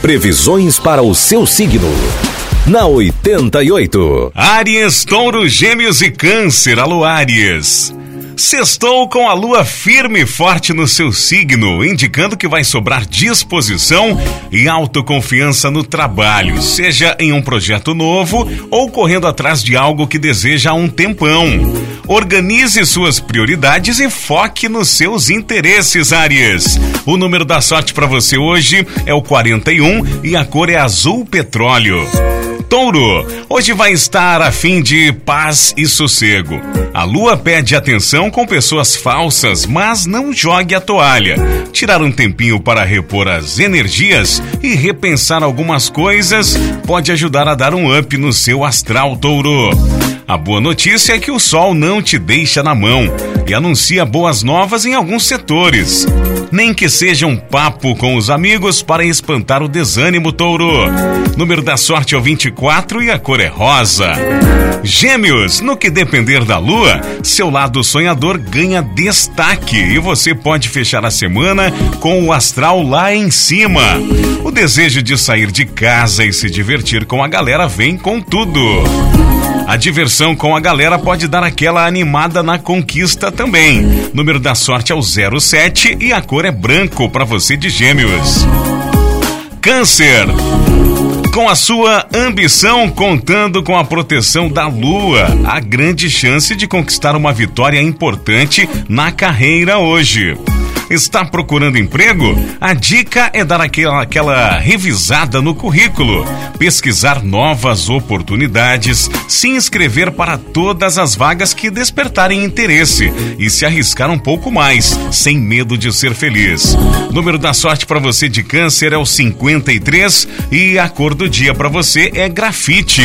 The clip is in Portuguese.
Previsões para o seu signo. Na 88. Áries, Touro, Gêmeos e Câncer. Alô, Áries. Sextou com a lua firme e forte no seu signo, indicando que vai sobrar disposição e autoconfiança no trabalho, seja em um projeto novo ou correndo atrás de algo que deseja há um tempão. Organize suas prioridades e foque nos seus interesses, Aries. O número da sorte para você hoje é o 41 e a cor é azul petróleo. Touro, hoje vai estar a fim de paz e sossego. A lua pede atenção com pessoas falsas, mas não jogue a toalha. Tirar um tempinho para repor as energias e repensar algumas coisas pode ajudar a dar um up no seu astral, Touro. A boa notícia é que o sol não te deixa na mão e anuncia boas novas em alguns setores. Nem que seja um papo com os amigos para espantar o desânimo, touro. Número da sorte é o 24 e a cor é rosa. Gêmeos, no que depender da lua, seu lado sonhador ganha destaque e você pode fechar a semana com o astral lá em cima. O desejo de sair de casa e se divertir com a galera vem com tudo. A diversão com a galera pode dar aquela animada na conquista também. Número da sorte é o 07 e a cor é branco para você de Gêmeos. Câncer. Com a sua ambição contando com a proteção da Lua, há grande chance de conquistar uma vitória importante na carreira hoje. Está procurando emprego? A dica é dar aquela, aquela revisada no currículo, pesquisar novas oportunidades, se inscrever para todas as vagas que despertarem interesse e se arriscar um pouco mais, sem medo de ser feliz. Número da sorte para você de câncer é o 53 e a cor do dia para você é grafite.